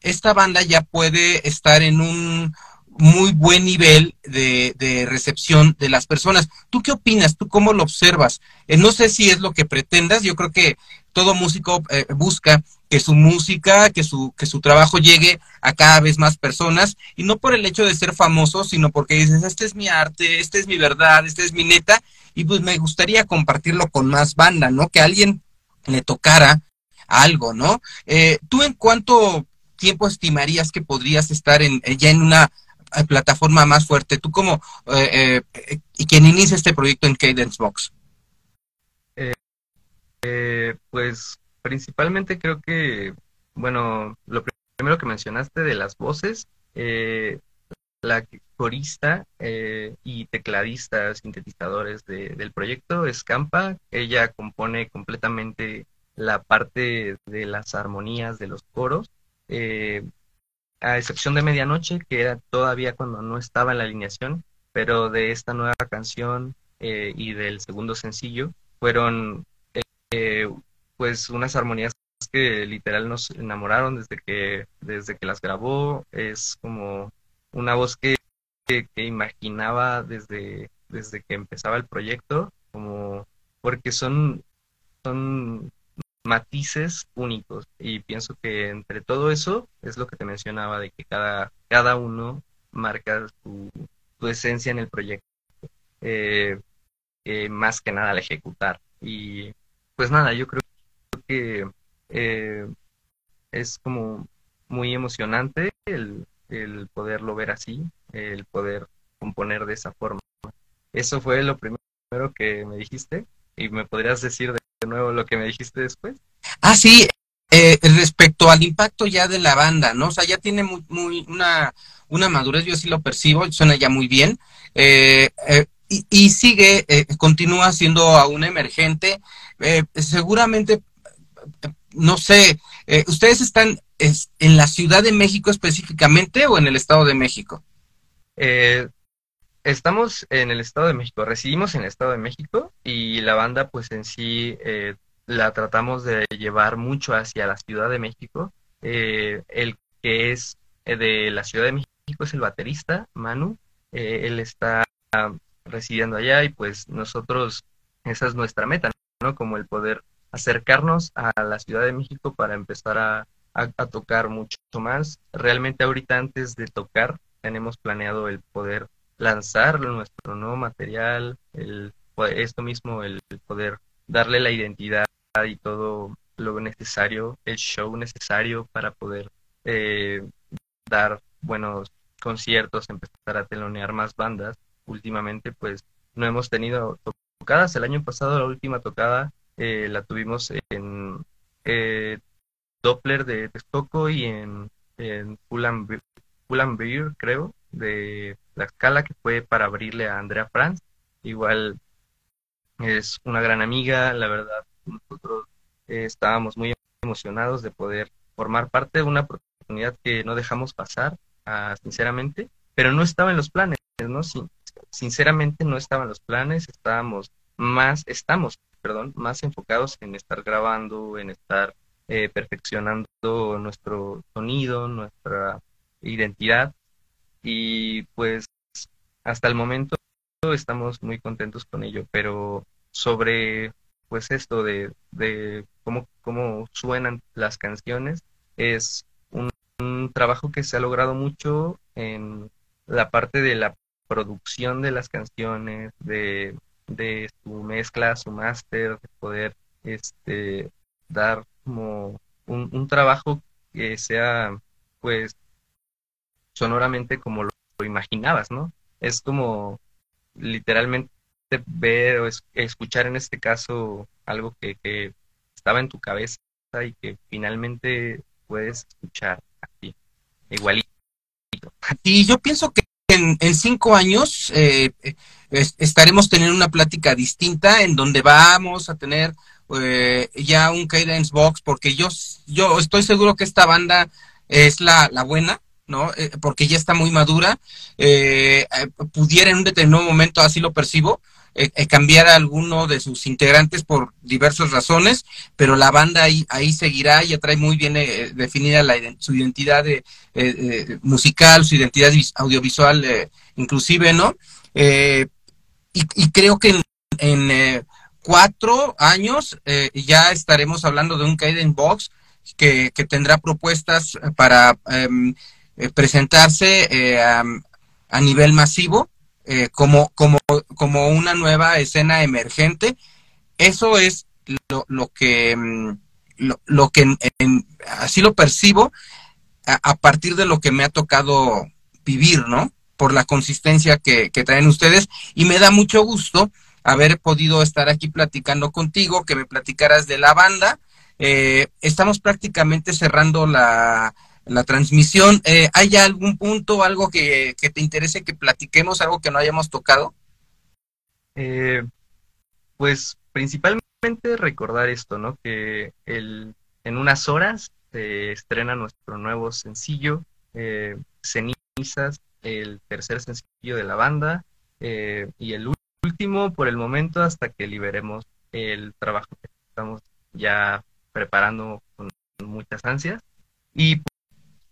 esta banda ya puede estar en un muy buen nivel de, de, recepción de las personas. ¿Tú qué opinas? ¿Tú cómo lo observas? Eh, no sé si es lo que pretendas. Yo creo que todo músico eh, busca que su música, que su, que su trabajo llegue a cada vez más personas y no por el hecho de ser famoso, sino porque dices, este es mi arte, este es mi verdad, este es mi neta y pues me gustaría compartirlo con más banda, ¿no? Que alguien le tocara algo, ¿no? Eh, ¿Tú en cuánto tiempo estimarías que podrías estar en, eh, ya en una plataforma más fuerte? Tú como eh, eh, quien inicia este proyecto en Cadence Box. pues principalmente creo que, bueno, lo primero que mencionaste de las voces, la corista y tecladista, sintetizadores de, del proyecto es Campa. Ella compone completamente la parte de las armonías de los coros eh, a excepción de Medianoche, que era todavía cuando no estaba en la alineación, pero de esta nueva canción eh, y del segundo sencillo fueron eh, pues unas armonías que literal nos enamoraron desde que desde que las grabó. Es como una voz que, que, que imaginaba desde desde que empezaba el proyecto como porque son son matices únicos. Y pienso que entre todo eso es lo que te mencionaba de que cada, cada uno marca su, esencia en el proyecto eh, eh, más que nada al ejecutar. Y pues nada yo creo que eh, es como muy emocionante el, el poderlo ver así el poder componer de esa forma. Eso fue lo primero que me dijiste y me podrías decir de de nuevo lo que me dijiste después. Ah, sí, eh, respecto al impacto ya de la banda, ¿no? O sea, ya tiene muy, muy una, una madurez, yo sí lo percibo, suena ya muy bien. Eh, eh, y, y, sigue, eh, continúa siendo aún emergente. Eh, seguramente, no sé, ¿ustedes están es, en la Ciudad de México específicamente o en el Estado de México? Estamos en el Estado de México, residimos en el Estado de México y la banda pues en sí eh, la tratamos de llevar mucho hacia la Ciudad de México. Eh, el que es eh, de la Ciudad de México es el baterista, Manu. Eh, él está residiendo allá y pues nosotros, esa es nuestra meta, ¿no? Como el poder acercarnos a la Ciudad de México para empezar a, a tocar mucho más. Realmente ahorita antes de tocar tenemos planeado el poder lanzar nuestro nuevo material, el, esto mismo, el poder darle la identidad y todo lo necesario, el show necesario para poder eh, dar buenos conciertos, empezar a telonear más bandas. Últimamente, pues no hemos tenido tocadas. El año pasado, la última tocada eh, la tuvimos en eh, Doppler de Texcoco y en, en Beer, creo, de La Escala, que fue para abrirle a Andrea Franz. Igual es una gran amiga, la verdad, nosotros eh, estábamos muy emocionados de poder formar parte de una oportunidad que no dejamos pasar, ah, sinceramente, pero no estaba en los planes, ¿no? sinceramente no estaba en los planes, estábamos más, estamos, perdón, más enfocados en estar grabando, en estar eh, perfeccionando nuestro sonido, nuestra identidad y pues hasta el momento estamos muy contentos con ello, pero sobre pues esto de, de cómo, cómo suenan las canciones es un, trabajo que se ha logrado mucho en la parte de la producción de las canciones, de, de su mezcla, su máster, de poder este, dar como un, un, trabajo que sea pues sonoramente como lo, imaginabas, ¿no? Es como literalmente ver o escuchar en este caso algo que, estaba en tu cabeza y que finalmente puedes escuchar así, igualito. Y yo pienso que en, cinco años eh, estaremos teniendo una plática distinta en donde vamos a tener eh, ya un Cadence Box, porque yo, yo estoy seguro que esta banda es la, la buena, ¿no? Eh, porque ya está muy madura, pudiera en un determinado momento, así lo percibo, eh, eh, cambiar a alguno de sus integrantes por diversas razones, pero la banda ahí, ahí seguirá, ya trae muy bien eh, definida la, su identidad musical, su identidad audiovisual inclusive, ¿no? Y, creo que en, cuatro años ya estaremos hablando de un Kaiden Box que, que tendrá propuestas para em, presentarse a nivel masivo eh, como, como, como una nueva escena emergente. Eso es lo, lo que, mm, lo, que así lo percibo a, partir de lo que me ha tocado vivir, ¿no? Por la consistencia que, que traen ustedes. Y me da mucho gusto haber podido estar aquí platicando contigo, que me platicaras de la banda. Eh, estamos prácticamente cerrando la, la transmisión. Eh, ¿Hay algún punto, algo que, te interese que platiquemos, algo que no hayamos tocado? Eh, pues principalmente recordar esto, ¿no? Que el, en unas horas se estrena nuestro nuevo sencillo, eh, Cenizas, el tercer sencillo de la banda, y el último por el momento hasta que liberemos el trabajo que estamos ya preparando con muchas ansias. Y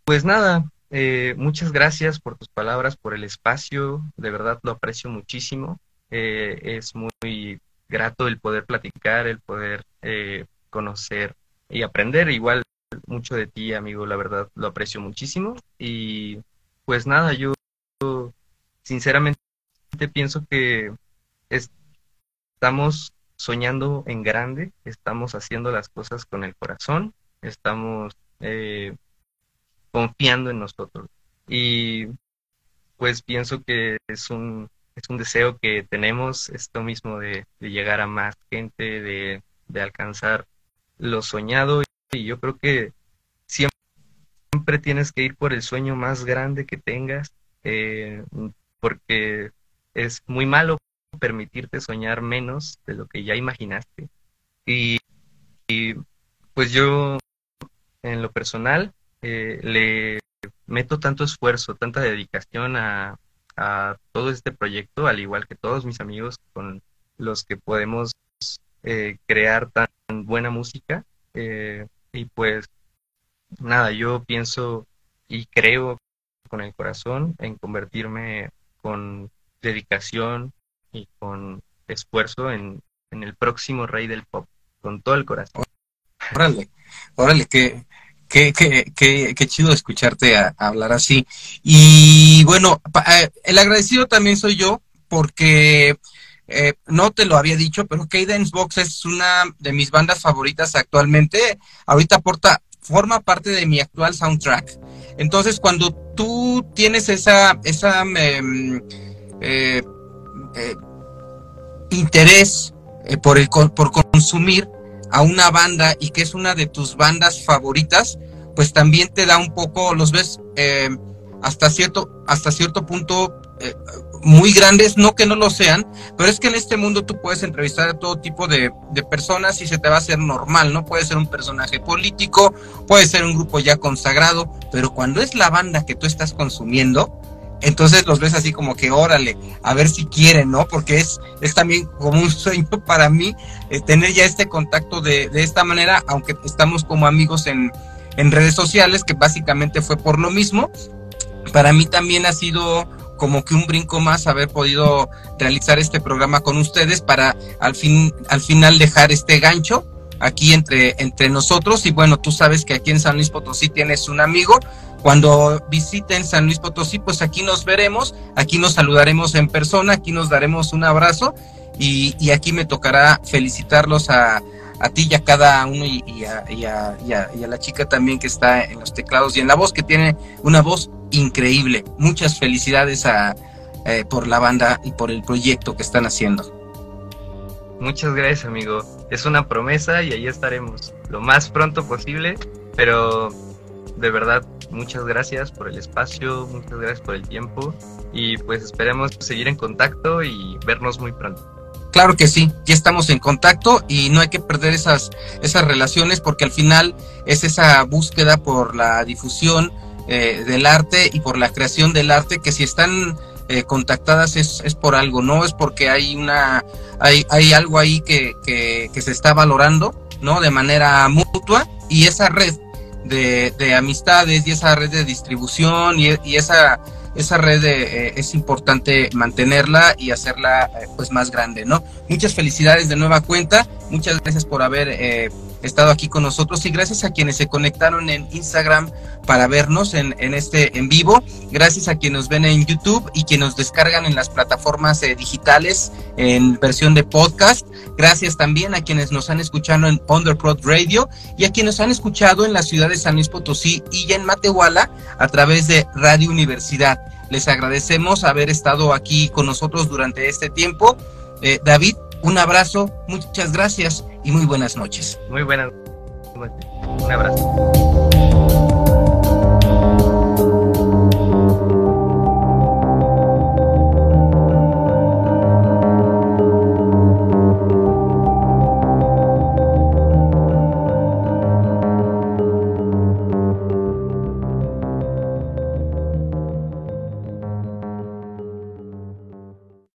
pues nada, eh, muchas gracias por tus palabras, por el espacio, de verdad lo aprecio muchísimo. Eh, es muy grato el poder platicar, el poder eh, conocer y aprender igual mucho de ti, amigo, la verdad lo aprecio muchísimo. Y pues nada, yo sinceramente pienso que estamos soñando en grande, estamos haciendo las cosas con el corazón, estamos confiando en nosotros. Y pues pienso que es un, es un deseo que tenemos, esto mismo de, llegar a más gente, de, alcanzar lo soñado. Y yo creo que siempre tienes que ir por el sueño más grande que tengas, eh, porque es muy malo permitirte soñar menos de lo que ya imaginaste. y pues yo, en lo personal, eh, le meto tanto esfuerzo, tanta dedicación a, todo este proyecto, al igual que todos mis amigos con los que podemos eh, crear tan buena música. Eh, y pues nada, yo pienso y creo con el corazón en convertirme con dedicación y con esfuerzo en, en el próximo rey del pop, con todo el corazón. Órale, órale, que Qué, qué, qué, qué chido escucharte hablar así. Y bueno, eh, el agradecido también soy yo porque eh, no te lo había dicho, pero Cadence Box es una de mis bandas favoritas actualmente. Ahorita aporta, forma parte de mi actual soundtrack. Entonces, cuando tú tienes esa, esa em, eh, interés por, el, por consumir a una banda y que es una de tus bandas favoritas, pues también te da un poco, los ves hasta cierto, hasta cierto punto muy grandes, no que no lo sean, pero es que en este mundo tú puedes entrevistar a todo tipo de, personas y se te va a hacer normal, ¿no? Puede ser un personaje político, puede ser un grupo ya consagrado, pero cuando es la banda que tú estás consumiendo, entonces los ves así como que órale, a ver si quieren, ¿no? Porque es, es también como un sueño para mí eh, tener ya este contacto de, de, esta manera, aunque estamos como amigos en, en redes sociales, que básicamente fue por lo mismo. Para mí también ha sido como que un brinco más haber podido realizar este programa con ustedes para al fin al final dejar este gancho aquí entre entre nosotros y bueno tú sabes que aquí en San Luis Potosí tienes un amigo cuando visiten San Luis Potosí pues aquí nos veremos aquí nos saludaremos en persona aquí nos daremos un abrazo y, y aquí me tocará felicitarlos a, a ti y a cada uno y, a, la chica también que está en los teclados y en la voz, que tiene una voz increíble. Muchas felicidades a, eh, por la banda y por el proyecto que están haciendo. Muchas gracias, amigo. Es una promesa y ahí estaremos lo más pronto posible, pero de verdad, muchas gracias por el espacio, muchas gracias por el tiempo y pues esperemos seguir en contacto y vernos muy pronto. Claro que sí, ya estamos en contacto y no hay que perder esas, esas relaciones porque al final es esa búsqueda por la difusión eh, del arte y por la creación del arte que si están eh, contactadas es, es, por algo, no es porque hay una hay, hay algo ahí que, que, que, se está valorando, ¿no? De manera mutua y esa red de, de amistades y esa red de distribución y, y esa esa red eh, es importante mantenerla y hacerla eh, pues más grande, ¿no? Muchas felicidades de nueva cuenta, muchas gracias por haber eh, estado aquí con nosotros y gracias a quienes se conectaron en Instagram para vernos en, en, este en vivo, gracias a quienes nos ven en YouTube y quienes nos descargan en las plataformas digitales en versión de podcast, gracias también a quienes nos han escuchado en Underprod Radio y a quienes han escuchado en la ciudad de San Luis Potosí y en Matehuala a través de Radio Universidad. Les agradecemos haber estado aquí con nosotros durante este tiempo. Eh, David, un abrazo, muchas gracias y muy buenas noches. Muy buenas noches. Un abrazo.